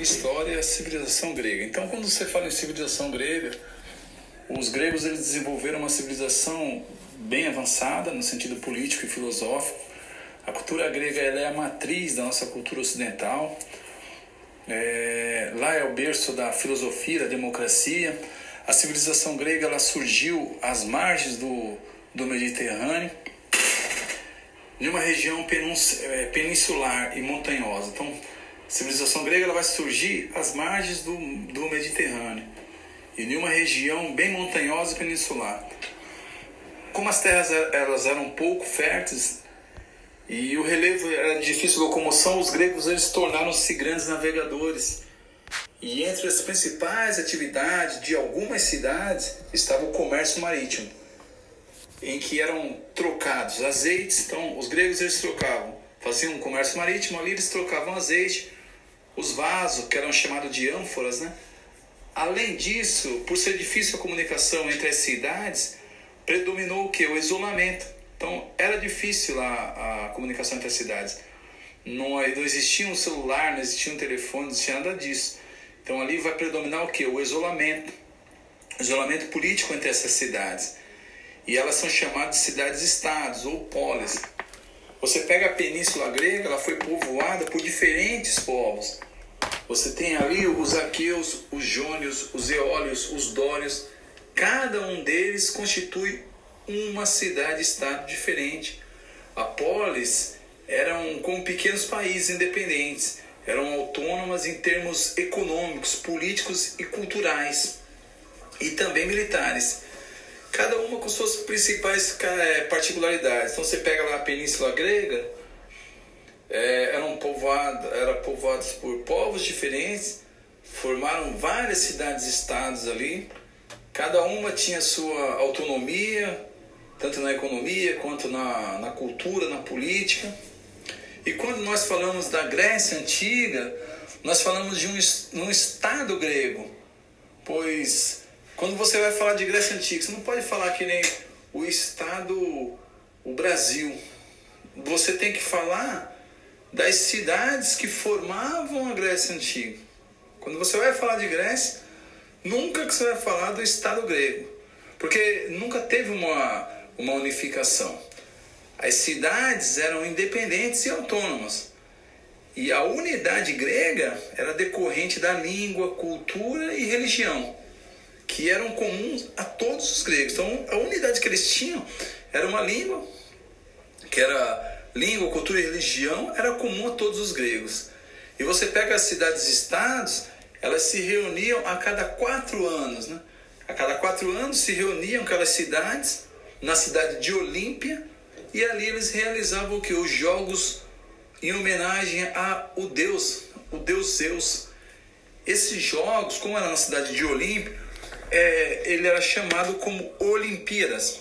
História, civilização grega. Então, quando você fala em civilização grega, os gregos eles desenvolveram uma civilização bem avançada no sentido político e filosófico. A cultura grega ela é a matriz da nossa cultura ocidental. É, lá é o berço da filosofia, da democracia. A civilização grega ela surgiu às margens do, do Mediterrâneo, em uma região é, peninsular e montanhosa. Então, a civilização grega ela vai surgir às margens do, do Mediterrâneo em uma região bem montanhosa e peninsular. Como as terras elas eram pouco férteis e o relevo era de difícil locomoção, os gregos eles tornaram-se grandes navegadores. E entre as principais atividades de algumas cidades estava o comércio marítimo, em que eram trocados azeites. Então, os gregos eles trocavam, faziam um comércio marítimo, ali eles trocavam azeite os vasos, que eram chamados de ânforas, né? Além disso, por ser difícil a comunicação entre as cidades, predominou o que? O isolamento. Então, era difícil a, a comunicação entre as cidades. Não, não existia um celular, não existia um telefone, não existia nada disso. Então, ali vai predominar o que? O isolamento. O isolamento político entre essas cidades. E elas são chamadas de cidades-estados ou polis. Você pega a Península Grega, ela foi povoada por diferentes povos. Você tem ali os aqueus, os jônios, os eólios, os dórios. Cada um deles constitui uma cidade-estado diferente. A polis eram como pequenos países independentes, eram autônomas em termos econômicos, políticos e culturais, e também militares. Cada uma com suas principais é, particularidades. Então você pega lá a Península Grega, é, eram povoado, era povoados por povos diferentes, formaram várias cidades-estados ali. Cada uma tinha sua autonomia, tanto na economia quanto na, na cultura, na política. E quando nós falamos da Grécia Antiga, nós falamos de um, um Estado grego, pois quando você vai falar de Grécia Antiga, você não pode falar que nem o Estado, o Brasil. Você tem que falar das cidades que formavam a Grécia Antiga. Quando você vai falar de Grécia, nunca que você vai falar do Estado grego, porque nunca teve uma, uma unificação. As cidades eram independentes e autônomas. E a unidade grega era decorrente da língua, cultura e religião, que eram comuns a todos os gregos. Então, a unidade que eles tinham era uma língua, que era língua, cultura e religião era comum a todos os gregos. E você pega as cidades-estados, elas se reuniam a cada quatro anos. Né? A cada quatro anos se reuniam aquelas cidades na cidade de Olímpia e ali eles realizavam o que? Os jogos em homenagem a o Deus, o Deus Zeus. Esses jogos, como era na cidade de Olímpia, é, ele era chamado como Olimpíadas.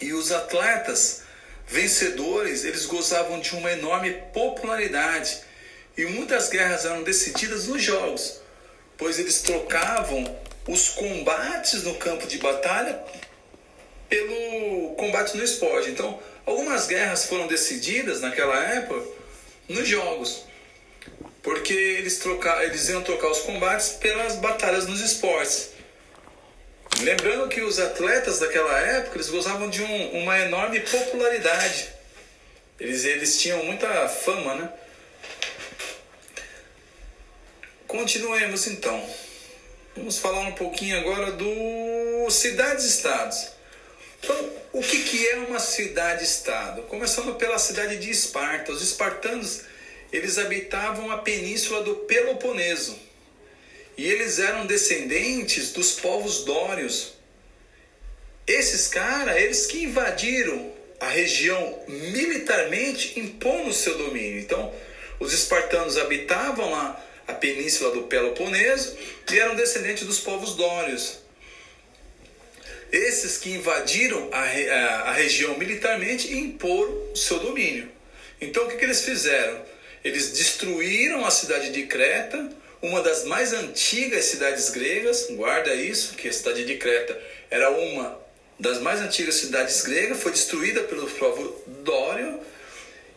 E os atletas vencedores, eles gozavam de uma enorme popularidade e muitas guerras eram decididas nos jogos, pois eles trocavam os combates no campo de batalha pelo combate no esporte. Então, algumas guerras foram decididas naquela época nos jogos, porque eles, trocar, eles iam trocar os combates pelas batalhas nos esportes. Lembrando que os atletas daquela época eles gozavam de um, uma enorme popularidade. Eles, eles tinham muita fama, né? Continuemos então. Vamos falar um pouquinho agora do cidades-estados. Então, o que, que é uma cidade-estado? Começando pela cidade de Esparta. Os espartanos eles habitavam a península do Peloponeso e eles eram descendentes dos povos dórios. Esses caras, eles que invadiram a região militarmente, impondo o seu domínio. Então, os espartanos habitavam lá a península do Peloponeso e eram descendentes dos povos dórios. Esses que invadiram a, a, a região militarmente e imporam o seu domínio. Então, o que, que eles fizeram? Eles destruíram a cidade de Creta, uma das mais antigas cidades gregas, guarda isso, que a cidade de Creta era uma das mais antigas cidades gregas, foi destruída pelo povo Dório,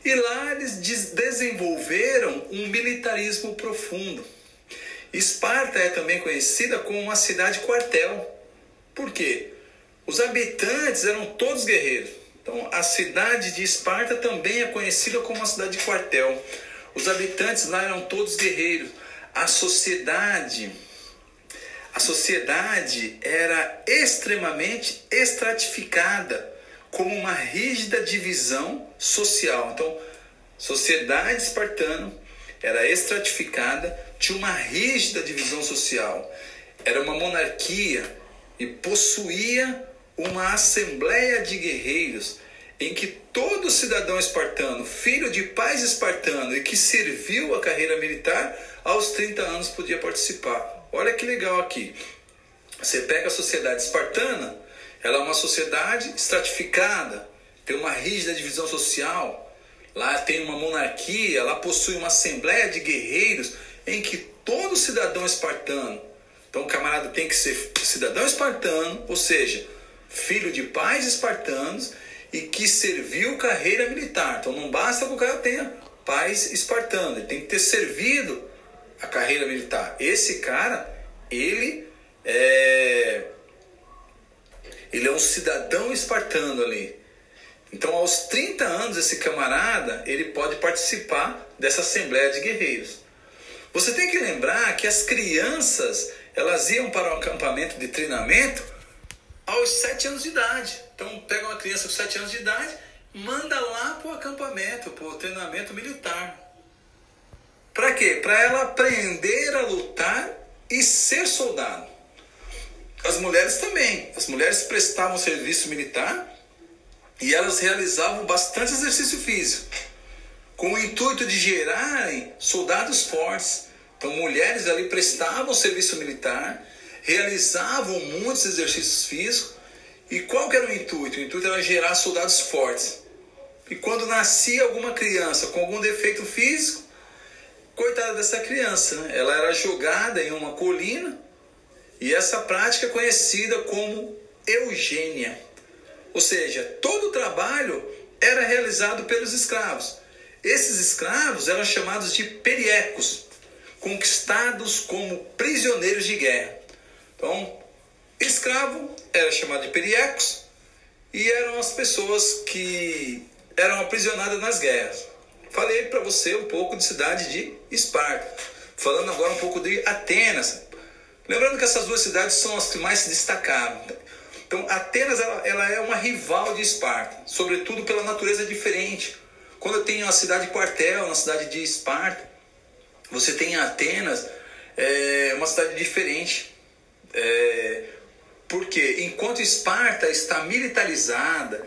e lá eles desenvolveram um militarismo profundo. Esparta é também conhecida como uma cidade quartel. Por quê? Os habitantes eram todos guerreiros. Então, a cidade de Esparta também é conhecida como uma cidade quartel. Os habitantes lá eram todos guerreiros. A sociedade a sociedade era extremamente estratificada, como uma rígida divisão social. Então, sociedade espartana era estratificada, tinha uma rígida divisão social. Era uma monarquia e possuía uma assembleia de guerreiros em que todo cidadão espartano, filho de pais espartanos e que serviu a carreira militar, aos 30 anos podia participar. Olha que legal aqui. Você pega a sociedade espartana, ela é uma sociedade estratificada, tem uma rígida divisão social. Lá tem uma monarquia, lá possui uma assembleia de guerreiros em que todo cidadão espartano, então o camarada tem que ser cidadão espartano, ou seja, filho de pais espartanos e que serviu carreira militar. Então não basta que o cara tenha pais espartanos, ele tem que ter servido a carreira militar. Esse cara, ele é, ele é um cidadão espartano ali. Então, aos 30 anos, esse camarada ele pode participar dessa assembleia de guerreiros. Você tem que lembrar que as crianças elas iam para um acampamento de treinamento aos 7 anos de idade. Então, pega uma criança com 7 anos de idade, manda lá para o acampamento, para o treinamento militar. Para quê? Para ela aprender a lutar e ser soldado. As mulheres também. As mulheres prestavam serviço militar e elas realizavam bastante exercício físico, com o intuito de gerarem soldados fortes. Então, mulheres ali prestavam serviço militar, realizavam muitos exercícios físicos. E qual que era o intuito? O intuito era gerar soldados fortes. E quando nascia alguma criança com algum defeito físico, Coitada dessa criança, né? ela era jogada em uma colina e essa prática é conhecida como eugênia. Ou seja, todo o trabalho era realizado pelos escravos. Esses escravos eram chamados de periecos, conquistados como prisioneiros de guerra. Então, escravo era chamado de periecos e eram as pessoas que eram aprisionadas nas guerras. Falei para você um pouco de cidade de Esparta. Falando agora um pouco de Atenas. Lembrando que essas duas cidades são as que mais se destacaram. Então, Atenas ela, ela é uma rival de Esparta, sobretudo pela natureza diferente. Quando eu tenho a cidade quartel, na cidade de Esparta, você tem Atenas, é uma cidade diferente. É, porque enquanto Esparta está militarizada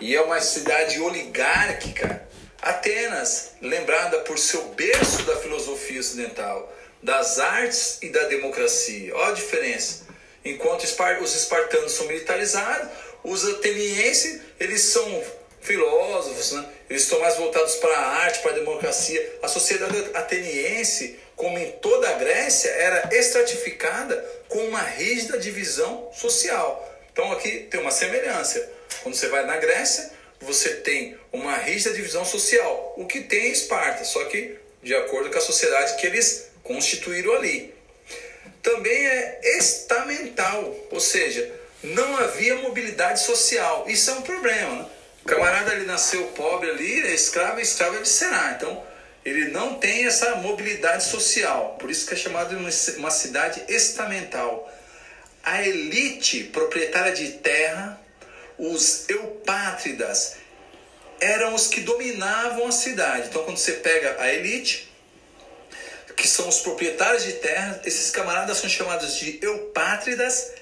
e é uma cidade oligárquica, Atenas, lembrada por seu berço da filosofia ocidental, das artes e da democracia. Olha a diferença. Enquanto os espartanos são militarizados, os atenienses eles são filósofos, né? eles estão mais voltados para a arte, para a democracia. A sociedade ateniense, como em toda a Grécia, era estratificada com uma rígida divisão social. Então aqui tem uma semelhança. Quando você vai na Grécia, você tem uma rígida divisão social, o que tem em Esparta, só que de acordo com a sociedade que eles constituíram ali. Também é estamental, ou seja, não havia mobilidade social. Isso é um problema. Né? Camarada ali nasceu pobre ali, é escravo, escravo é será. Então, ele não tem essa mobilidade social. Por isso que é chamado de uma cidade estamental. A elite proprietária de terra os eupátridas eram os que dominavam a cidade. Então, quando você pega a elite, que são os proprietários de terra, esses camaradas são chamados de eupátridas,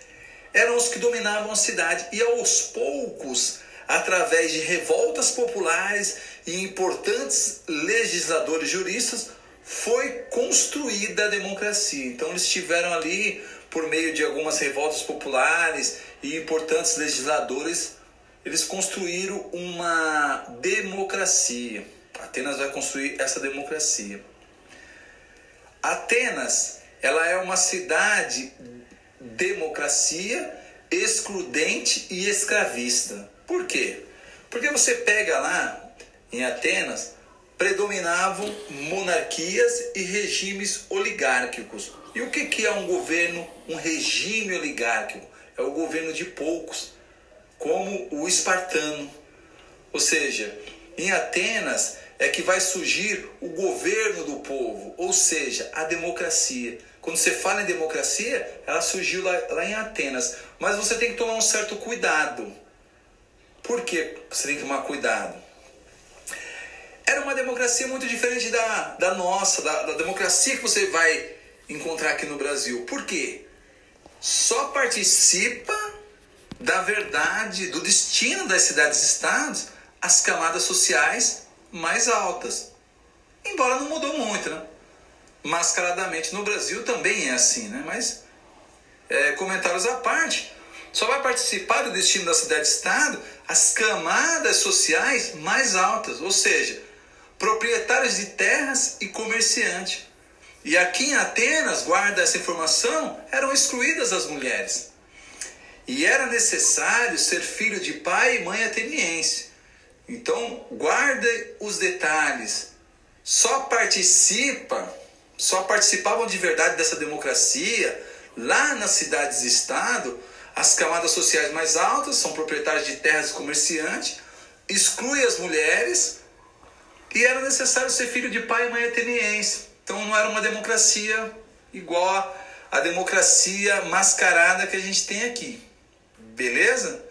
eram os que dominavam a cidade. E aos poucos, através de revoltas populares e importantes legisladores juristas, foi construída a democracia. Então, eles estiveram ali por meio de algumas revoltas populares e importantes legisladores, eles construíram uma democracia. Atenas vai construir essa democracia. Atenas, ela é uma cidade democracia, excludente e escravista. Por quê? Porque você pega lá em Atenas predominavam monarquias e regimes oligárquicos. E o que, que é um governo, um regime oligárquico? É o governo de poucos, como o espartano. Ou seja, em Atenas é que vai surgir o governo do povo, ou seja, a democracia. Quando você fala em democracia, ela surgiu lá, lá em Atenas. Mas você tem que tomar um certo cuidado. Por que você tem que tomar cuidado? Era uma democracia muito diferente da, da nossa, da, da democracia que você vai encontrar aqui no Brasil. Por quê? Só participa da verdade, do destino das cidades-estados as camadas sociais mais altas. Embora não mudou muito, né? Mascaradamente no Brasil também é assim, né? Mas é, comentários à parte. Só vai participar do destino da cidade-estado as camadas sociais mais altas, ou seja, proprietários de terras e comerciantes. E aqui em Atenas, guarda essa informação, eram excluídas as mulheres. E era necessário ser filho de pai e mãe ateniense. Então, guarda os detalhes. Só participa, só participavam de verdade dessa democracia lá nas cidades-estado as camadas sociais mais altas, são proprietários de terras e comerciantes, exclui as mulheres e era necessário ser filho de pai e mãe ateniense. Então não era uma democracia igual a democracia mascarada que a gente tem aqui. Beleza?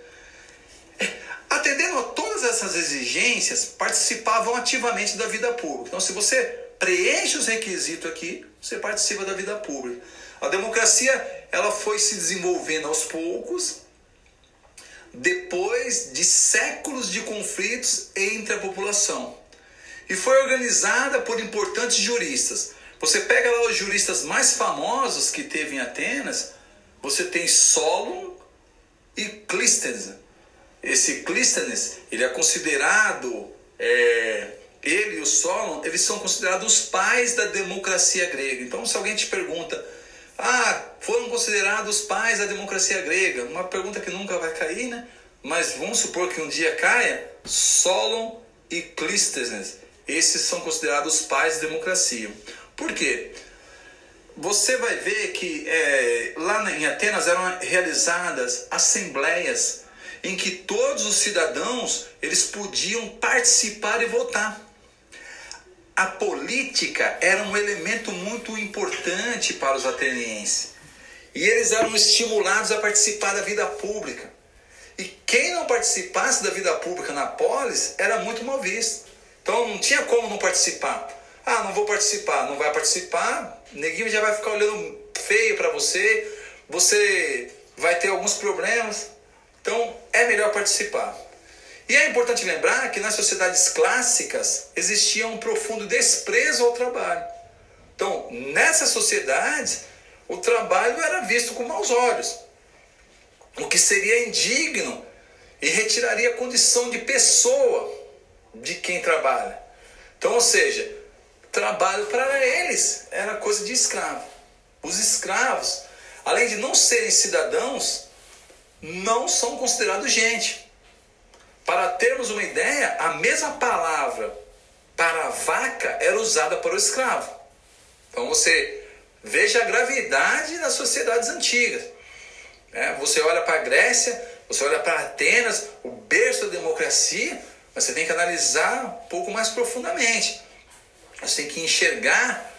Atendendo a todas essas exigências, participavam ativamente da vida pública. Então, se você preenche os requisitos aqui, você participa da vida pública. A democracia ela foi se desenvolvendo aos poucos, depois de séculos de conflitos entre a população. E foi organizada por importantes juristas. Você pega lá os juristas mais famosos que teve em Atenas, você tem Solon e Clístenes. Esse Clístenes, ele é considerado, é, ele e o Solon, eles são considerados os pais da democracia grega. Então, se alguém te pergunta, ah, foram considerados os pais da democracia grega, uma pergunta que nunca vai cair, né? Mas vamos supor que um dia caia, Solon e Clístenes, esses são considerados os pais da democracia. Por quê? Você vai ver que é, lá em Atenas eram realizadas assembleias em que todos os cidadãos eles podiam participar e votar. A política era um elemento muito importante para os atenienses. E eles eram estimulados a participar da vida pública. E quem não participasse da vida pública na polis era muito mal visto. Então não tinha como não participar. Ah, não vou participar. Não vai participar, neguinho já vai ficar olhando feio para você. Você vai ter alguns problemas. Então é melhor participar. E é importante lembrar que nas sociedades clássicas existia um profundo desprezo ao trabalho. Então, nessas sociedades, o trabalho era visto com maus olhos, o que seria indigno e retiraria a condição de pessoa de quem trabalha. Então, ou seja, trabalho para eles era coisa de escravo. Os escravos, além de não serem cidadãos, não são considerados gente. Para termos uma ideia, a mesma palavra para vaca era usada para o escravo. Então você veja a gravidade das sociedades antigas. É, você olha para a Grécia, você olha para Atenas, o berço da democracia, mas você tem que analisar um pouco mais profundamente. Você tem que enxergar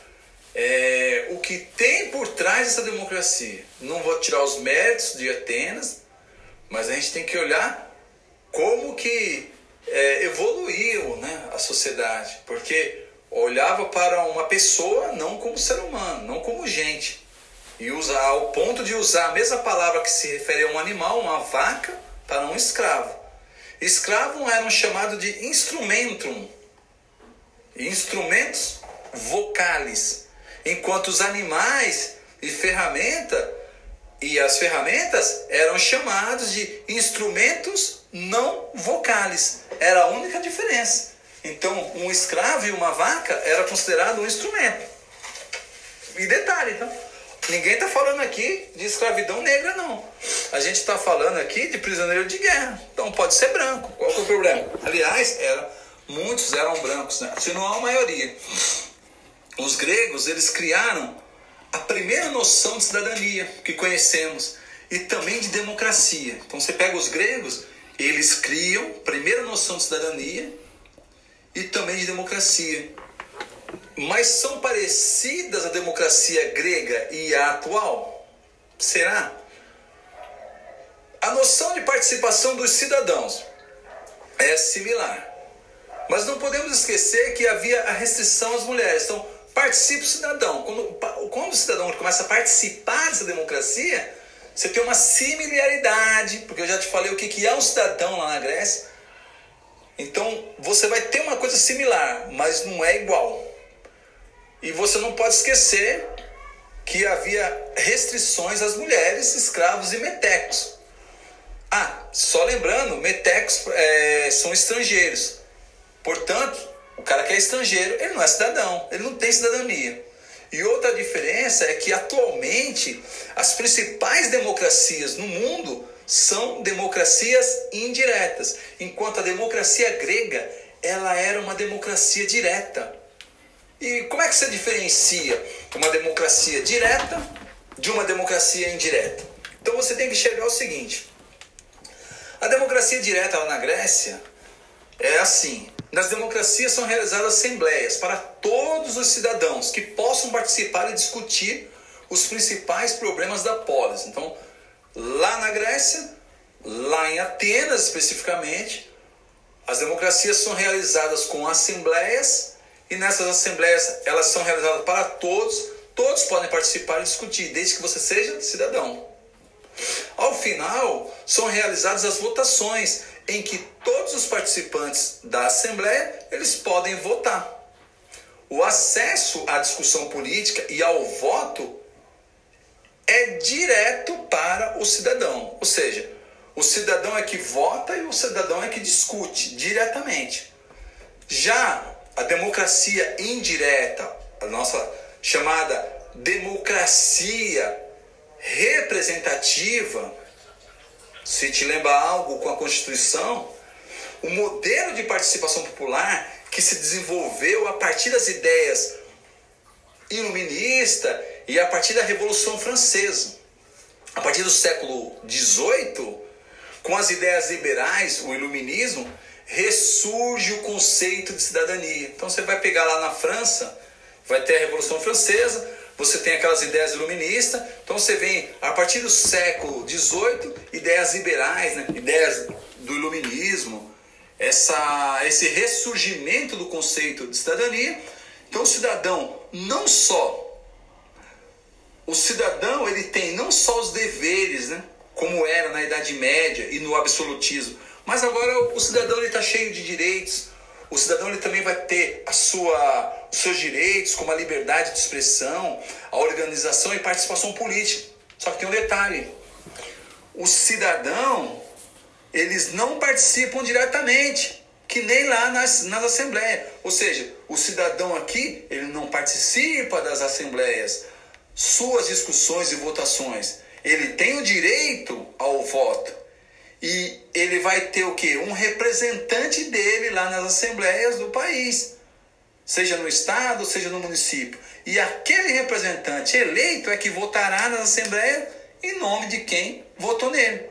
é, o que tem por trás dessa democracia. Não vou tirar os méritos de Atenas, mas a gente tem que olhar como que é, evoluiu né, a sociedade, porque olhava para uma pessoa não como ser humano, não como gente, e usa ao ponto de usar a mesma palavra que se refere a um animal, uma vaca, para um escravo. Escravo era um chamado de instrumentum, instrumentos vocais, enquanto os animais e ferramenta e as ferramentas eram chamados de instrumentos não vocais. Era a única diferença. Então, um escravo e uma vaca era considerado um instrumento. E detalhe, então, ninguém está falando aqui de escravidão negra, não. A gente está falando aqui de prisioneiro de guerra. Então, pode ser branco. Qual é o problema? Aliás, era muitos eram brancos, né? se não a maioria. Os gregos, eles criaram a primeira noção de cidadania que conhecemos e também de democracia. Então você pega os gregos, eles criam a primeira noção de cidadania e também de democracia. Mas são parecidas a democracia grega e a atual? Será? A noção de participação dos cidadãos é similar. Mas não podemos esquecer que havia a restrição às mulheres. Então, participe o cidadão. Quando, quando o cidadão começa a participar dessa democracia, você tem uma similaridade, porque eu já te falei o que, que é um cidadão lá na Grécia. Então, você vai ter uma coisa similar, mas não é igual. E você não pode esquecer que havia restrições às mulheres, escravos e metecos. Ah, só lembrando, metecos é, são estrangeiros. Portanto, o cara que é estrangeiro, ele não é cidadão, ele não tem cidadania. E outra diferença é que atualmente as principais democracias no mundo são democracias indiretas, enquanto a democracia grega ela era uma democracia direta. E como é que você diferencia uma democracia direta de uma democracia indireta? Então você tem que enxergar o seguinte: a democracia direta lá na Grécia é assim: nas democracias são realizadas assembleias para todos os cidadãos que possam participar e discutir os principais problemas da polis. Então, lá na Grécia, lá em Atenas especificamente, as democracias são realizadas com assembleias e nessas assembleias elas são realizadas para todos, todos podem participar e discutir, desde que você seja cidadão. Ao final, são realizadas as votações em que todos os participantes da Assembleia eles podem votar. O acesso à discussão política e ao voto é direto para o cidadão, ou seja, o cidadão é que vota e o cidadão é que discute diretamente. Já a democracia indireta, a nossa chamada democracia representativa, se te lembra algo com a Constituição, o modelo de participação popular que se desenvolveu a partir das ideias iluminista e a partir da Revolução Francesa. A partir do século XVIII, com as ideias liberais, o iluminismo, ressurge o conceito de cidadania. Então você vai pegar lá na França, vai ter a Revolução Francesa, você tem aquelas ideias iluministas, então você vem a partir do século XVIII, ideias liberais, né? ideias do iluminismo, essa, esse ressurgimento do conceito de cidadania. Então o cidadão não só o cidadão ele tem não só os deveres, né, como era na Idade Média e no absolutismo, mas agora o cidadão está cheio de direitos, o cidadão ele também vai ter a sua, os seus direitos, como a liberdade de expressão, a organização e participação política. Só que tem um detalhe: o cidadão, eles não participam diretamente, que nem lá nas, nas assembleias. Ou seja, o cidadão aqui, ele não participa das assembleias, suas discussões e votações. Ele tem o direito ao voto e ele vai ter o que? Um representante dele lá nas assembleias do país, seja no estado, seja no município. E aquele representante eleito é que votará nas assembleias em nome de quem votou nele.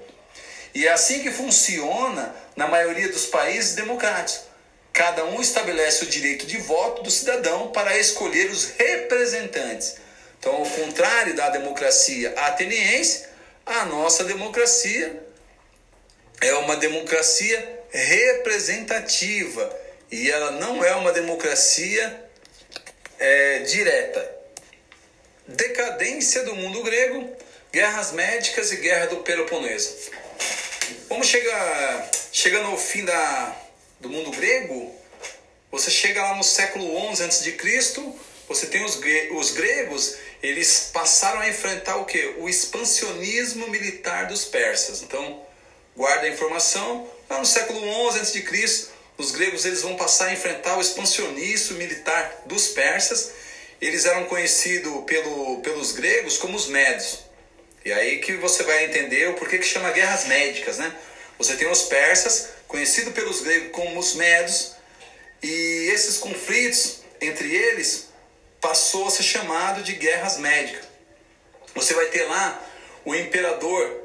E é assim que funciona na maioria dos países democráticos. Cada um estabelece o direito de voto do cidadão para escolher os representantes. Então, ao contrário da democracia ateniense, a nossa democracia é uma democracia representativa e ela não é uma democracia é, direta. Decadência do mundo grego, guerras médicas e guerra do Peloponeso. Vamos chegar chegando ao fim da, do mundo grego. Você chega lá no século XI a.C., você tem os, os gregos, eles passaram a enfrentar o que? O expansionismo militar dos persas. Então, guarda a informação, lá no século XI a.C., os gregos eles vão passar a enfrentar o expansionismo militar dos persas. Eles eram conhecidos pelo, pelos gregos como os médios. E aí que você vai entender o porquê que chama guerras médicas, né? Você tem os persas, conhecido pelos gregos como os médios, E esses conflitos entre eles passou a ser chamado de guerras médicas. Você vai ter lá o imperador,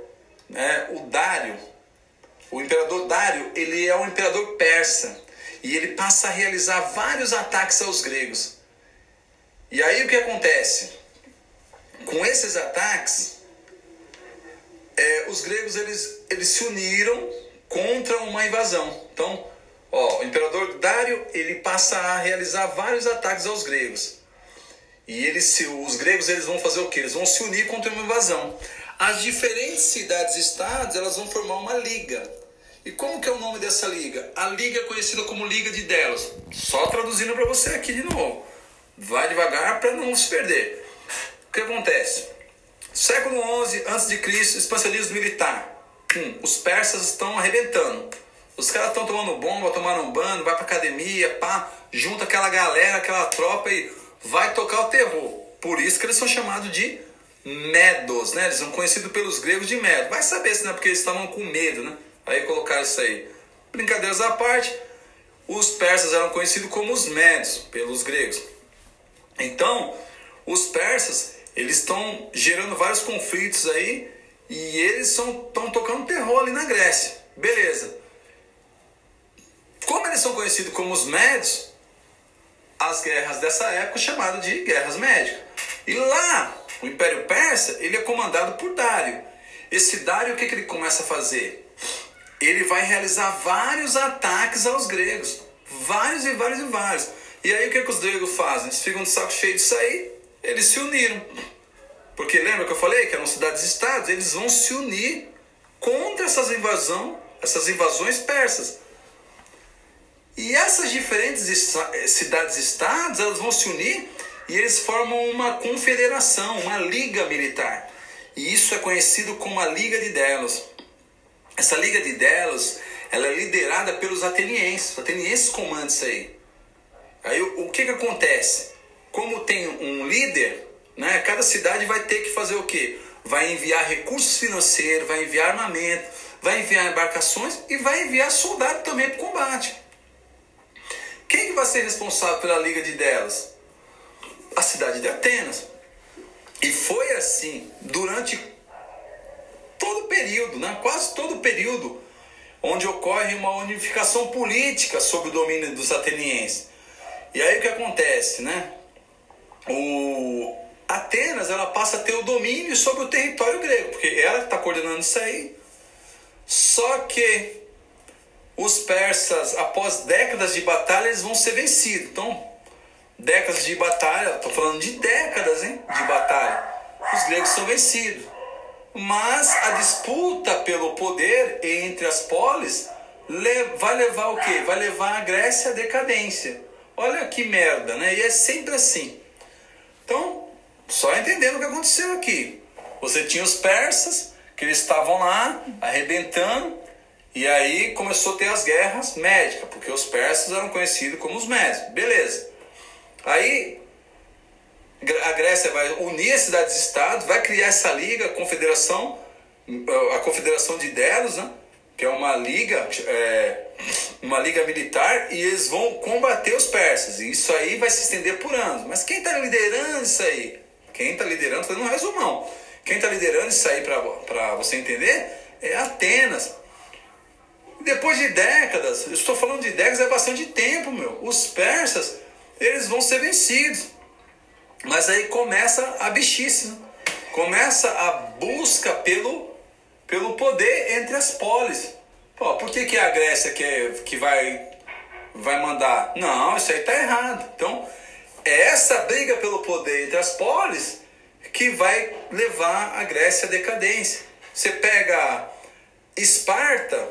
né, o Dário. O imperador Dário, ele é um imperador persa e ele passa a realizar vários ataques aos gregos. E aí o que acontece? Com esses ataques, é, os gregos eles, eles se uniram contra uma invasão. Então, ó, o imperador Dário ele passa a realizar vários ataques aos gregos. E eles, se, os gregos eles vão fazer o que? Eles vão se unir contra uma invasão. As diferentes cidades-estados elas vão formar uma liga. E como que é o nome dessa liga? A liga é conhecida como Liga de Delos. Só traduzindo para você aqui de novo. Vai devagar para não se perder. O que acontece? Século XI a.C., expansionismo militar. Hum, os persas estão arrebentando. Os caras estão tomando bomba, tomando um banho, vai pra academia, pá, junta aquela galera, aquela tropa e vai tocar o terror. Por isso que eles são chamados de Medos, né? Eles são conhecidos pelos gregos de Medo. Vai saber se não é porque eles estavam com medo, né? Aí colocaram isso aí. Brincadeiras à parte, os persas eram conhecidos como os Medos pelos gregos. Então, os persas, eles estão gerando vários conflitos aí e eles estão tocando terror ali na Grécia. Beleza. Como eles são conhecidos como os Médios, as guerras dessa época chamadas de guerras médicas. E lá, o Império Persa, ele é comandado por Dário. Esse Dário, o que, que ele começa a fazer? Ele vai realizar vários ataques aos gregos. Vários e vários e vários. E aí o que, que os gregos fazem? Eles ficam de saco cheio disso aí, eles se uniram. Porque lembra que eu falei que eram cidades-estados? Eles vão se unir contra essas invasão, essas invasões persas. E essas diferentes cidades-estados, elas vão se unir e eles formam uma confederação, uma liga militar. E isso é conhecido como a Liga de Delos. Essa Liga de Delos, ela é liderada pelos atenienses. Os atenienses comandam isso aí. Aí o, que, que acontece? Como tem um líder, né, cada cidade vai ter que fazer o quê? Vai enviar recursos financeiros, vai enviar armamento, vai enviar embarcações e vai enviar soldado também para o combate. Quem que vai ser responsável pela Liga de Delas? A cidade de Atenas. E foi assim durante todo período, né? quase todo período, onde ocorre uma unificação política sob o domínio dos atenienses. E aí o que acontece, né? O Atenas ela passa a ter o domínio sobre o território grego, porque ela está coordenando isso aí. Só que os persas, após décadas de batalha, eles vão ser vencidos. Então, décadas de batalha, estou falando de décadas hein, de batalha, os gregos são vencidos. Mas a disputa pelo poder entre as polis vai levar o quê? Vai levar a Grécia à decadência. Olha que merda, né? E é sempre assim. Então, só entendendo o que aconteceu aqui. Você tinha os persas, que eles estavam lá arrebentando, e aí começou a ter as guerras médicas, porque os persas eram conhecidos como os médicos. Beleza. Aí a Grécia vai unir as cidades-estados, vai criar essa liga, confederação, a confederação de Delos, né? que é uma liga, é, uma liga militar, e eles vão combater os persas. E isso aí vai se estender por anos. Mas quem está liderando isso aí? Quem está liderando, fazendo um resumão. Quem está liderando isso aí para você entender é Atenas. Depois de décadas, eu estou falando de décadas, é bastante tempo, meu. Os persas, eles vão ser vencidos. Mas aí começa a bichice, né? começa a busca pelo pelo poder entre as polis. Pô, por que, que a Grécia que, é, que vai, vai mandar? Não, isso aí está errado. Então, é essa briga pelo poder entre as polis que vai levar a Grécia à decadência. Você pega Esparta,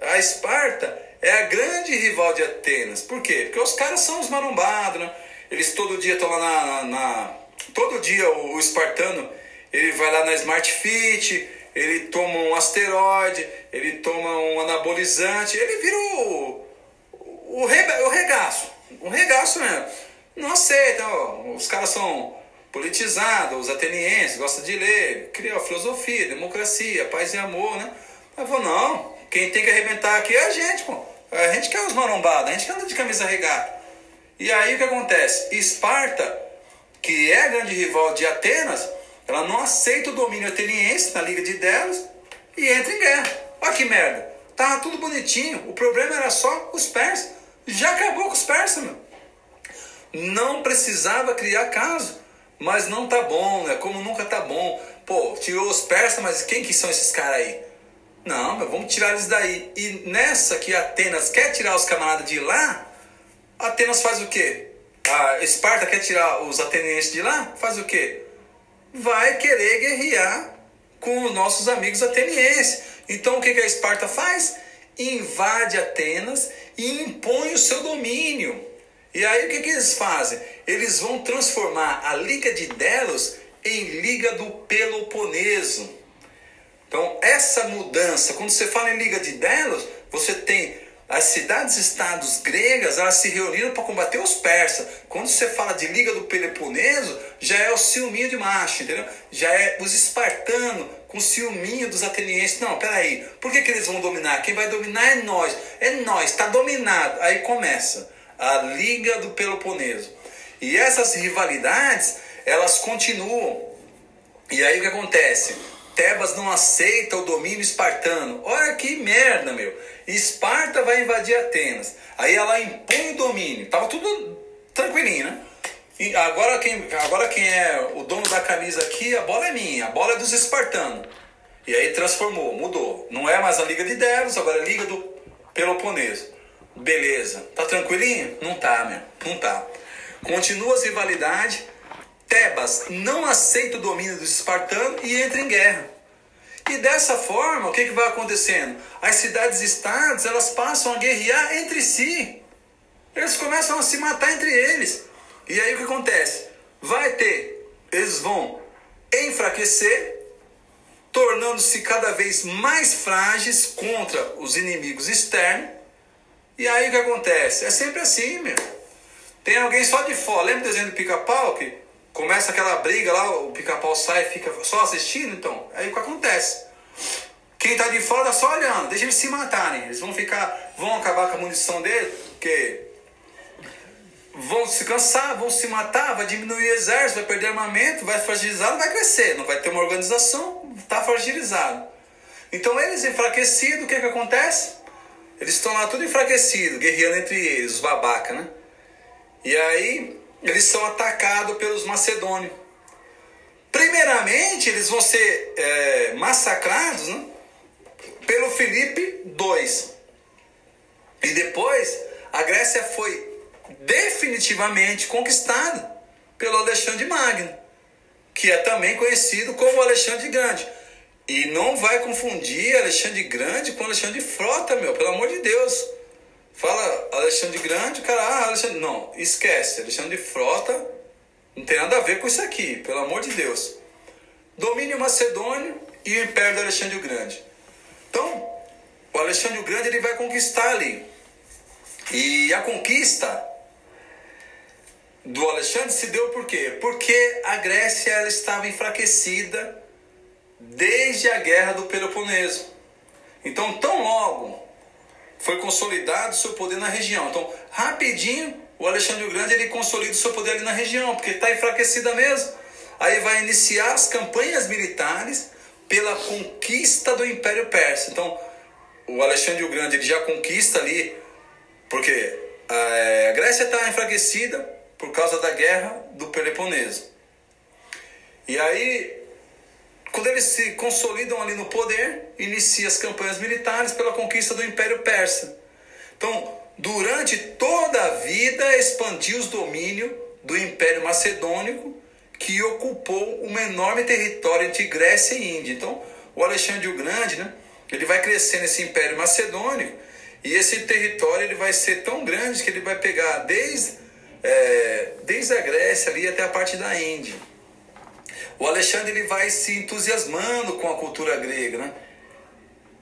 a Esparta é a grande rival de Atenas. Por quê? Porque os caras são os marombados, né? Eles todo dia estão lá na, na, Todo dia o, o espartano ele vai lá na Smart Fit, ele toma um asteroide, ele toma um anabolizante, ele vira o, o, o regaço, o regaço mesmo. Não aceita, ó, os caras são politizados, os atenienses gostam de ler, criam filosofia, democracia, paz e amor, né? Eu vou, não, quem tem que arrebentar aqui é a gente, pô. A gente quer os marombados, a gente quer andar de camisa regata. E aí o que acontece? Esparta, que é grande rival de Atenas, ela não aceita o domínio ateniense na Liga de Delos e entra em guerra. Olha que merda. Tava tudo bonitinho. O problema era só os persas. Já acabou com os persas, meu. Não precisava criar caso. Mas não tá bom, né? Como nunca tá bom. Pô, tirou os persas, mas quem que são esses caras aí? Não, meu, vamos tirar eles daí. E nessa que Atenas quer tirar os camaradas de lá, Atenas faz o quê? A Esparta quer tirar os atenienses de lá? Faz o quê? Vai querer guerrear com os nossos amigos atenienses. Então o que, a Esparta faz? Invade Atenas e impõe o seu domínio. E aí o que, que eles fazem? Eles vão transformar a Liga de Delos em Liga do Peloponeso. Então, essa mudança, quando você fala em Liga de Delos, você tem as cidades-estados gregas, elas se reuniram para combater os persas. Quando você fala de Liga do Peloponeso, já é o ciúminho de macho, entendeu? Já é os espartanos com ciúminho dos atenienses. Não, peraí, por que, que eles vão dominar? Quem vai dominar é nós. É nós, está dominado. Aí começa a Liga do Peloponeso. E essas rivalidades, elas continuam. E aí o que acontece? Tebas não aceita o domínio espartano. Olha que merda, meu. Esparta vai invadir Atenas. Aí ela impõe o domínio. Tava tudo tranquilinho, né? E agora quem, agora quem é o dono da camisa aqui, a bola é minha, a bola é dos espartanos. E aí transformou, mudou. Não é mais a Liga de Delos, agora é a Liga do Peloponeso. Beleza. Tá tranquilinho? Não tá, meu. Não tá. Continua as rivalidades. Tebas não aceita o domínio dos espartanos e entra em guerra. E dessa forma, o que, que vai acontecendo? As cidades-estados elas passam a guerrear entre si. Eles começam a se matar entre eles. E aí o que acontece? Vai ter, eles vão enfraquecer, tornando-se cada vez mais frágeis contra os inimigos externos. E aí o que acontece? É sempre assim, meu. Tem alguém só de fora. Lembra o desenho do pica-pau que começa aquela briga lá, o pica-pau sai e fica só assistindo? Então, aí o que acontece? Quem tá de fora tá só olhando, deixa eles se matarem. Eles vão ficar, vão acabar com a munição dele, porque vão se cansar, vão se matar, vai diminuir o exército, vai perder armamento, vai fragilizar, vai crescer, não vai ter uma organização, está fragilizado. Então eles enfraquecidos, o que que acontece? Eles estão lá tudo enfraquecidos, guerreando entre eles, os babaca, né? E aí eles são atacados pelos macedônios. Primeiramente, eles vão ser é, massacrados né, pelo Filipe II. E depois, a Grécia foi definitivamente conquistada pelo Alexandre Magno, que é também conhecido como Alexandre Grande. E não vai confundir Alexandre Grande com Alexandre Frota, meu, pelo amor de Deus. Fala Alexandre Grande, cara, ah, Alexandre. Não, esquece. Alexandre Frota não tem nada a ver com isso aqui, pelo amor de Deus. Domínio macedônio e o Império do Alexandre o Grande. Então, o Alexandre o Grande ele vai conquistar ali. E a conquista do Alexandre se deu por quê? Porque a Grécia ela estava enfraquecida desde a guerra do Peloponeso. Então, tão logo foi consolidado o seu poder na região. Então, rapidinho, o Alexandre o Grande ele consolida o seu poder ali na região, porque está enfraquecida mesmo. Aí vai iniciar as campanhas militares pela conquista do Império Persa. Então, o Alexandre o Grande ele já conquista ali, porque a Grécia está enfraquecida por causa da guerra do Peloponeso. E aí quando eles se consolidam ali no poder, inicia as campanhas militares pela conquista do Império Persa. Então, durante toda a vida, expandiu os domínios do Império Macedônico, que ocupou um enorme território entre Grécia e Índia. Então, o Alexandre o Grande, né, ele vai crescer nesse Império Macedônico, e esse território ele vai ser tão grande que ele vai pegar desde, é, desde a Grécia ali até a parte da Índia o Alexandre ele vai se entusiasmando com a cultura grega, né?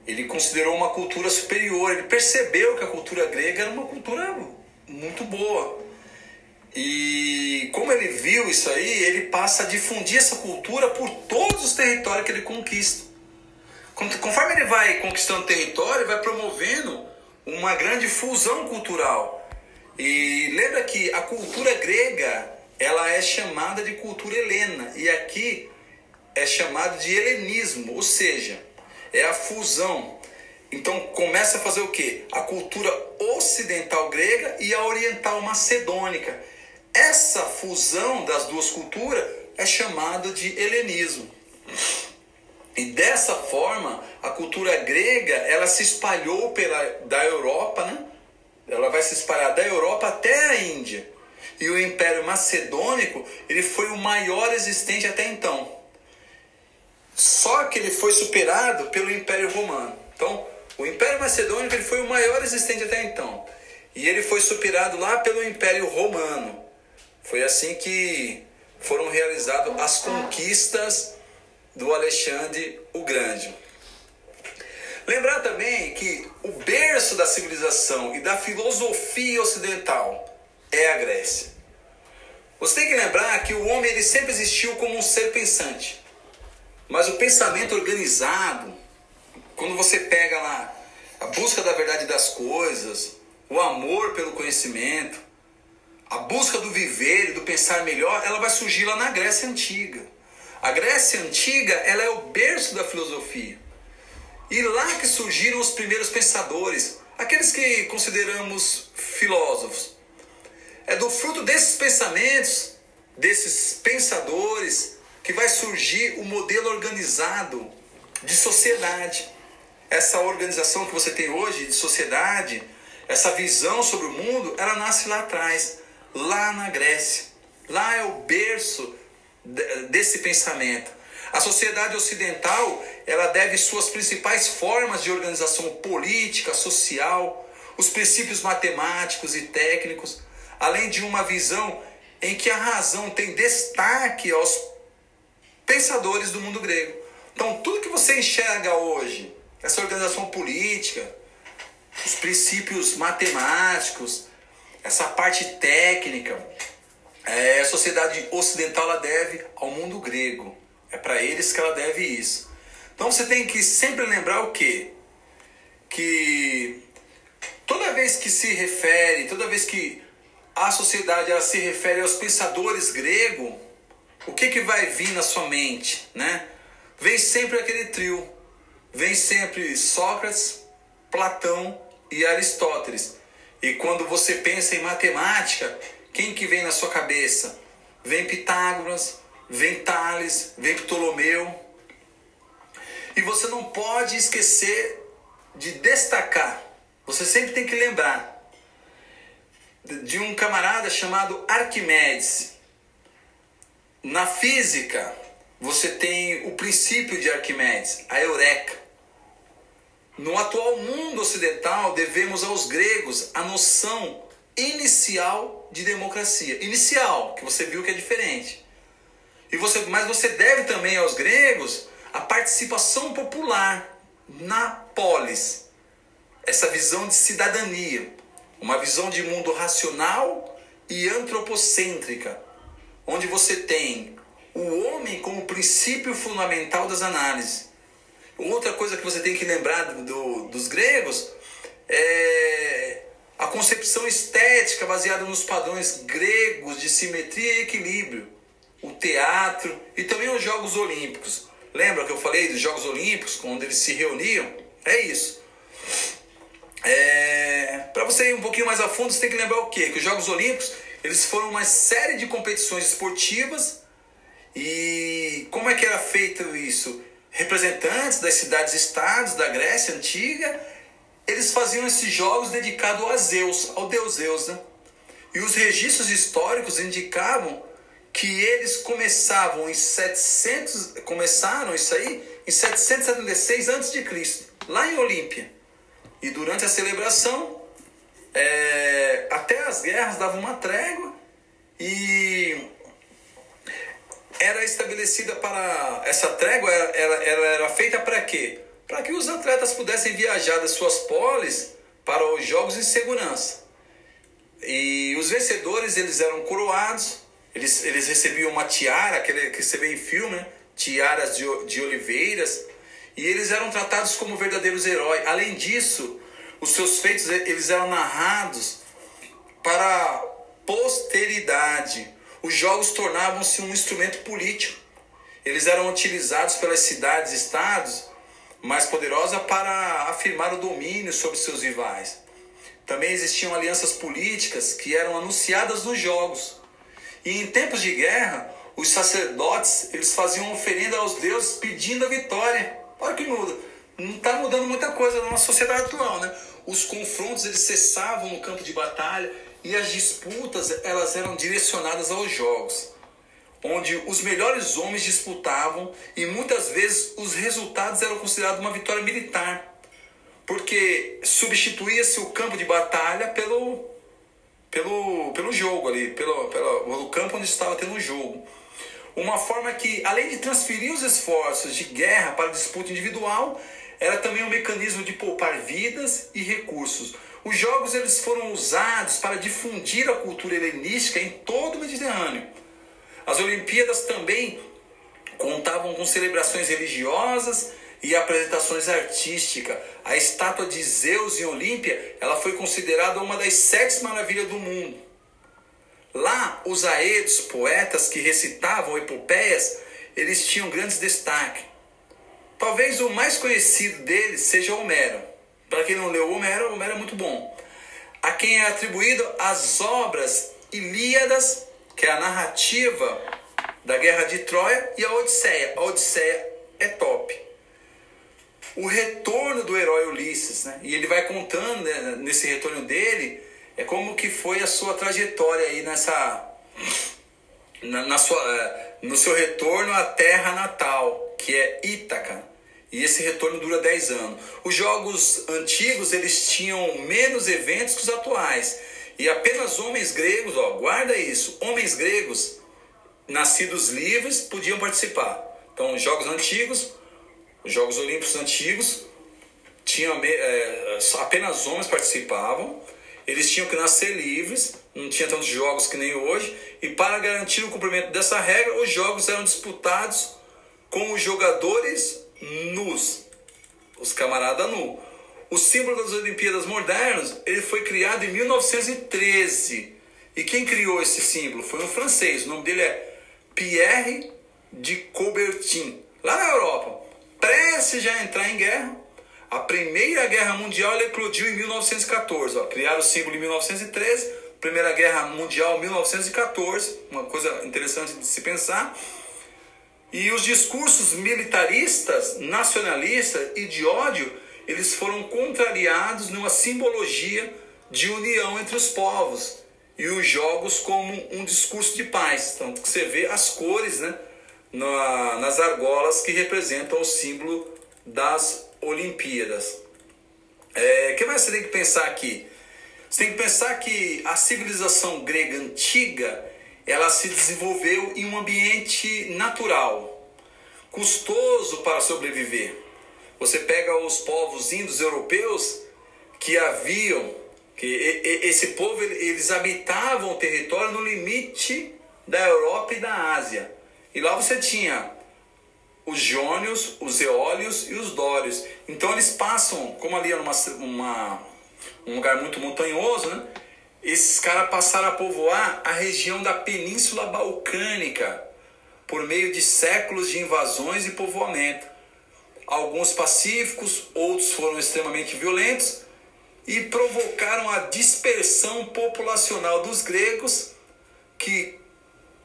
Ele considerou uma cultura superior, ele percebeu que a cultura grega era uma cultura muito boa. E como ele viu isso aí, ele passa a difundir essa cultura por todos os territórios que ele conquista. Conforme ele vai conquistando território, vai promovendo uma grande fusão cultural. E lembra que a cultura grega ela é chamada de cultura helena e aqui é chamado de helenismo, ou seja, é a fusão. Então começa a fazer o que? A cultura ocidental grega e a oriental macedônica. Essa fusão das duas culturas é chamada de helenismo. E dessa forma, a cultura grega ela se espalhou pela da Europa, né? Ela vai se espalhar da Europa até a Índia. E o Império Macedônico ele foi o maior existente até então. Só que ele foi superado pelo Império Romano. Então, o Império Macedônico ele foi o maior existente até então. E ele foi superado lá pelo Império Romano. Foi assim que foram realizadas as conquistas do Alexandre o Grande. Lembrar também que o berço da civilização e da filosofia ocidental é a Grécia. Você tem que lembrar que o homem ele sempre existiu como um ser pensante. Mas o pensamento organizado, quando você pega lá a busca da verdade das coisas, o amor pelo conhecimento, a busca do viver e do pensar melhor, ela vai surgir lá na Grécia Antiga. A Grécia Antiga ela é o berço da filosofia. E lá que surgiram os primeiros pensadores, aqueles que consideramos filósofos. É do fruto desses pensamentos, desses pensadores, que vai surgir o modelo organizado de sociedade. Essa organização que você tem hoje de sociedade, essa visão sobre o mundo, ela nasce lá atrás, lá na Grécia. Lá é o berço desse pensamento. A sociedade ocidental, ela deve suas principais formas de organização política, social, os princípios matemáticos e técnicos, além de uma visão em que a razão tem destaque aos pensadores do mundo grego. Então, tudo que você enxerga hoje, essa organização política, os princípios matemáticos, essa parte técnica, é, a sociedade ocidental ela deve ao mundo grego. É para eles que ela deve isso. Então você tem que sempre lembrar o quê? Que toda vez que se refere, toda vez que a sociedade ela se refere aos pensadores gregos, o que, que vai vir na sua mente, né? Vem sempre aquele trio. Vem sempre Sócrates, Platão e Aristóteles. E quando você pensa em matemática, quem que vem na sua cabeça? Vem Pitágoras, vem Tales, vem Ptolomeu. E você não pode esquecer de destacar. Você sempre tem que lembrar de um camarada chamado Arquimedes. Na física, você tem o princípio de Arquimedes, a eureka. No atual mundo ocidental, devemos aos gregos a noção inicial de democracia. Inicial, que você viu que é diferente. E você, mas você deve também aos gregos a participação popular na polis. Essa visão de cidadania, uma visão de mundo racional e antropocêntrica, onde você tem o homem como princípio fundamental das análises. Outra coisa que você tem que lembrar do, dos gregos é a concepção estética baseada nos padrões gregos de simetria e equilíbrio, o teatro e também os Jogos Olímpicos. Lembra que eu falei dos Jogos Olímpicos, quando eles se reuniam? É isso. É... Para você ir um pouquinho mais a fundo, você tem que lembrar o quê? Que os Jogos Olímpicos eles foram uma série de competições esportivas e como é que era feito isso? Representantes das cidades-estados da Grécia Antiga eles faziam esses jogos dedicados a Zeus, ao deus Zeus. Né? E os registros históricos indicavam que eles começavam em 700, começaram isso aí em 776 a.C., lá em Olímpia. E durante a celebração, é, até as guerras davam uma trégua e era estabelecida para essa trégua, ela, ela era feita para quê? para que os atletas pudessem viajar das suas poles para os jogos em segurança. E os vencedores eles eram coroados, eles, eles recebiam uma tiara, aquele que você vê em filme, né? tiaras de, de oliveiras, e eles eram tratados como verdadeiros heróis. Além disso, Os seus feitos eles eram narrados para a posteridade. Os jogos tornavam-se um instrumento político. Eles eram utilizados pelas cidades e estados mais poderosas para afirmar o domínio sobre seus rivais. Também existiam alianças políticas que eram anunciadas nos jogos. E em tempos de guerra, os sacerdotes eles faziam oferenda aos deuses pedindo a vitória. Olha que muda. Não está mudando muita coisa na nossa sociedade atual, né? Os confrontos eles cessavam no campo de batalha e as disputas elas eram direcionadas aos jogos, onde os melhores homens disputavam e muitas vezes os resultados eram considerados uma vitória militar, porque substituía-se o campo de batalha pelo pelo, pelo jogo ali, pelo, pelo, pelo campo onde estava tendo o jogo. Uma forma que, além de transferir os esforços de guerra para disputa individual, era também um mecanismo de poupar vidas e recursos. Os jogos eles foram usados para difundir a cultura helenística em todo o Mediterrâneo. As Olimpíadas também contavam com celebrações religiosas e apresentações artísticas. A estátua de Zeus em Olímpia, ela foi considerada uma das sete maravilhas do mundo. Lá, os aedos, poetas que recitavam epopeias, eles tinham grandes destaque. Talvez o mais conhecido deles seja Homero. Para quem não leu Homero, Homero é muito bom. A quem é atribuído as obras Ilíadas, que é a narrativa da Guerra de Troia, e a Odisseia. A Odisseia é top o retorno do herói Ulisses, né? E ele vai contando né, nesse retorno dele é como que foi a sua trajetória aí nessa na, na sua é, no seu retorno à terra natal, que é Ítaca. E esse retorno dura 10 anos. Os jogos antigos eles tinham menos eventos que os atuais. E apenas homens gregos, ó, guarda isso, homens gregos nascidos livres podiam participar. Então, os jogos antigos, os Jogos Olímpicos antigos, tinha, é, apenas homens participavam, eles tinham que nascer livres, não tinha tantos jogos que nem hoje, e para garantir o cumprimento dessa regra, os jogos eram disputados com os jogadores nus, os camaradas nus. O símbolo das Olimpíadas modernas ele foi criado em 1913. E quem criou esse símbolo foi um francês. O nome dele é Pierre de Coubertin, lá na Europa prestes já entrar em guerra. A Primeira Guerra Mundial eclodiu em 1914. Ó. Criaram o símbolo em 1913, Primeira Guerra Mundial 1914, uma coisa interessante de se pensar. E os discursos militaristas, nacionalistas e de ódio, eles foram contrariados numa simbologia de união entre os povos e os jogos como um discurso de paz. Tanto que você vê as cores, né? na, nas argolas que representam o símbolo das Olimpíadas. O é, que mais você tem que pensar aqui? Você tem que pensar que a civilização grega antiga ela se desenvolveu em um ambiente natural, custoso para sobreviver. Você pega os povos índios europeus que haviam, que esse povo eles habitavam o território no limite da Europa e da Ásia. E lá você tinha os jônios, os eólios e os dórios. Então eles passam, como ali era uma, uma, um lugar muito montanhoso, né? esses caras passaram a povoar a região da Península Balcânica por meio de séculos de invasões e povoamento. Alguns pacíficos, outros foram extremamente violentos e provocaram a dispersão populacional dos gregos que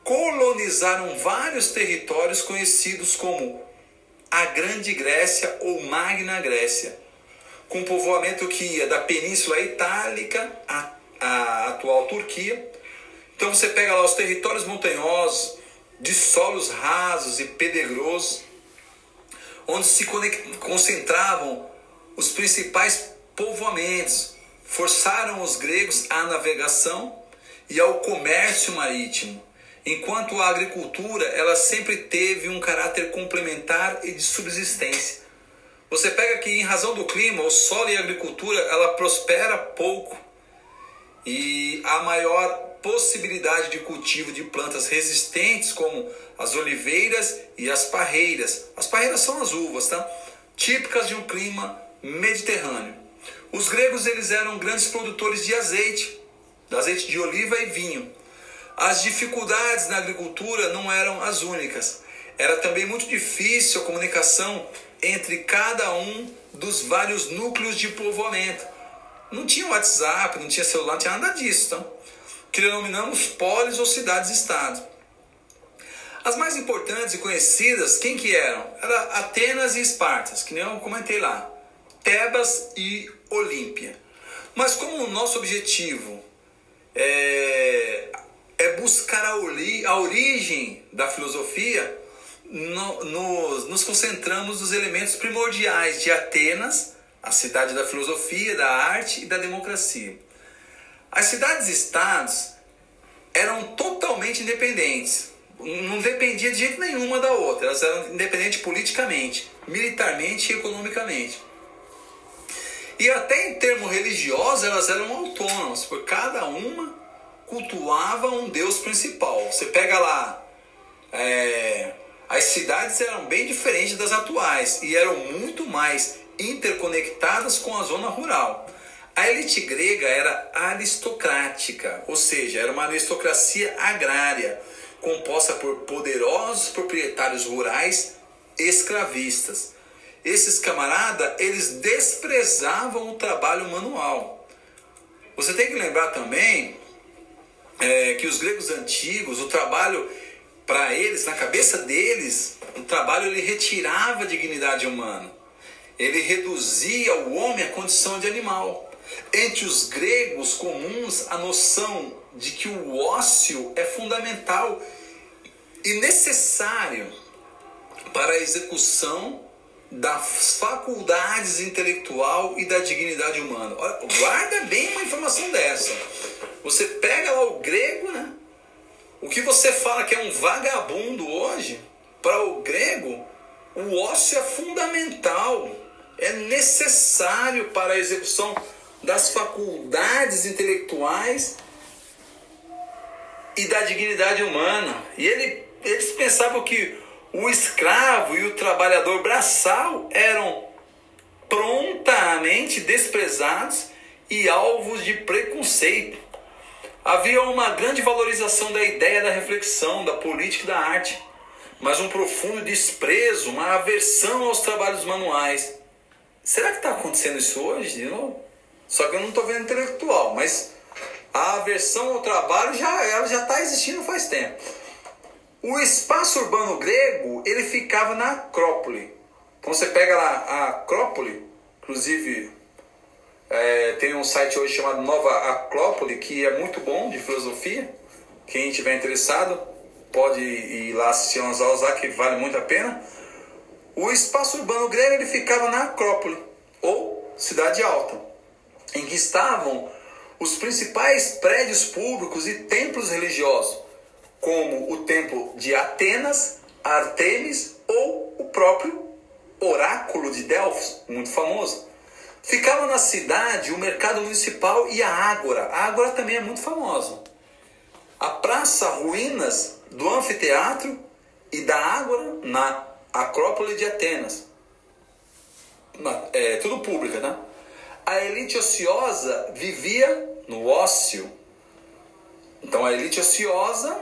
colonizaram vários territórios conhecidos como a Grande Grécia ou Magna Grécia, com povoamento que ia da Península Itálica à, à atual Turquia. Então você pega lá os territórios montanhosos, de solos rasos e pedregosos, onde se concentravam os principais povoamentos, forçaram os gregos à navegação e ao comércio marítimo enquanto a agricultura ela sempre teve um caráter complementar e de subsistência. Você pega que em razão do clima, o solo e a agricultura ela prospera pouco e a maior possibilidade de cultivo de plantas resistentes como as oliveiras e as parreiras. As parreiras são as uvas, tá? Típicas de um clima mediterrâneo. Os gregos eles eram grandes produtores de azeite, de azeite de oliva e vinho. As dificuldades na agricultura não eram as únicas. Era também muito difícil a comunicação entre cada um dos vários núcleos de povoamento. Não tinha WhatsApp, não tinha celular, não tinha nada disso. Então, que denominamos polis ou cidades-estado. As mais importantes e conhecidas, quem que eram? Era Atenas e Espartas, que nem eu comentei lá. Tebas e Olímpia. Mas como o nosso objetivo é, é buscar a, a origem da filosofia, no, nos, nos concentramos nos elementos primordiais de Atenas, a cidade da filosofia, da arte e da democracia. As cidades-estados eram totalmente independentes, não dependia de jeito nenhum uma da outra, elas eram independentes politicamente, militarmente e economicamente. E até em termos religiosos elas eram autônomas, porque cada uma cultuava um deus principal. Você pega lá, é, as cidades eram bem diferentes das atuais e eram muito mais interconectadas com a zona rural. A elite grega era aristocrática, ou seja, era uma aristocracia agrária, composta por poderosos proprietários rurais escravistas. Esses camaradas, eles desprezavam o trabalho manual. Você tem que lembrar também é, que os gregos antigos, o trabalho para eles, na cabeça deles, o trabalho ele retirava a dignidade humana. Ele reduzia o homem à condição de animal. Entre os gregos comuns, a noção de que o ócio é fundamental e necessário para a execução das faculdades intelectual e da dignidade humana. Guarda bem uma informação dessa. Você pega lá o grego, né? O que você fala que é um vagabundo hoje, para o grego, o ócio é fundamental, é necessário para a execução das faculdades intelectuais e da dignidade humana. E ele, eles pensavam que o escravo e o trabalhador braçal eram prontamente desprezados e alvos de preconceito. Havia uma grande valorização da ideia da reflexão, da política e da arte, mas um profundo desprezo, uma aversão aos trabalhos manuais. Será que está acontecendo isso hoje de novo? Só que eu não estou vendo intelectual, mas a aversão ao trabalho já ela já está existindo faz tempo. O espaço urbano grego ele ficava na Acrópole. Então você pega lá a Acrópole, inclusive é, tem um site hoje chamado Nova Acrópole que é muito bom de filosofia. Quem tiver interessado pode ir lá assistir umas aulas lá que vale muito a pena. O espaço urbano grego ele ficava na Acrópole ou cidade alta em que estavam os principais prédios públicos e templos religiosos, como o templo de Atenas, Artemis ou o próprio Oráculo de Delfos, muito famoso. Ficava na cidade o mercado municipal e a Ágora. A Ágora também é muito famosa. A praça ruínas do anfiteatro e da Ágora na Acrópole de Atenas. É tudo pública, né? a elite ociosa vivia no ócio. Então a elite ociosa,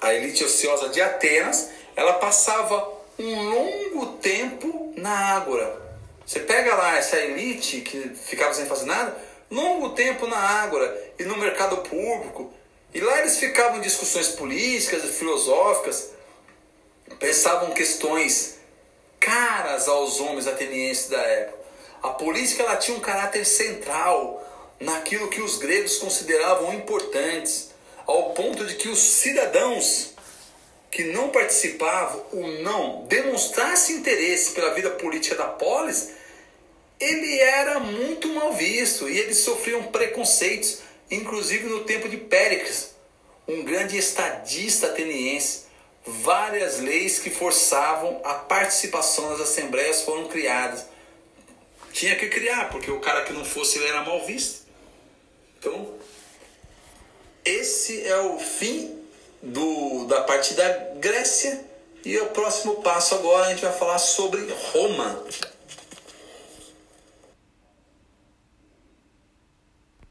a elite ociosa de Atenas, ela passava um longo tempo na ágora. Você pega lá essa elite que ficava sem fazer nada, longo tempo na ágora e no mercado público. E lá eles ficavam em discussões políticas e filosóficas, pensavam questões caras aos homens atenienses da época. A política ela tinha um caráter central naquilo que os gregos consideravam importantes, ao ponto de que os cidadãos que não participavam ou não demonstrassem interesse pela vida política da polis, ele era muito mal visto e eles sofriam preconceitos, inclusive no tempo de Péricles, um grande estadista ateniense. Várias leis que forçavam a participação nas assembleias foram criadas tinha que criar, porque o cara que não fosse ele era mal visto. Então, esse é o fim do, da parte da Grécia. E o próximo passo agora a gente vai falar sobre Roma.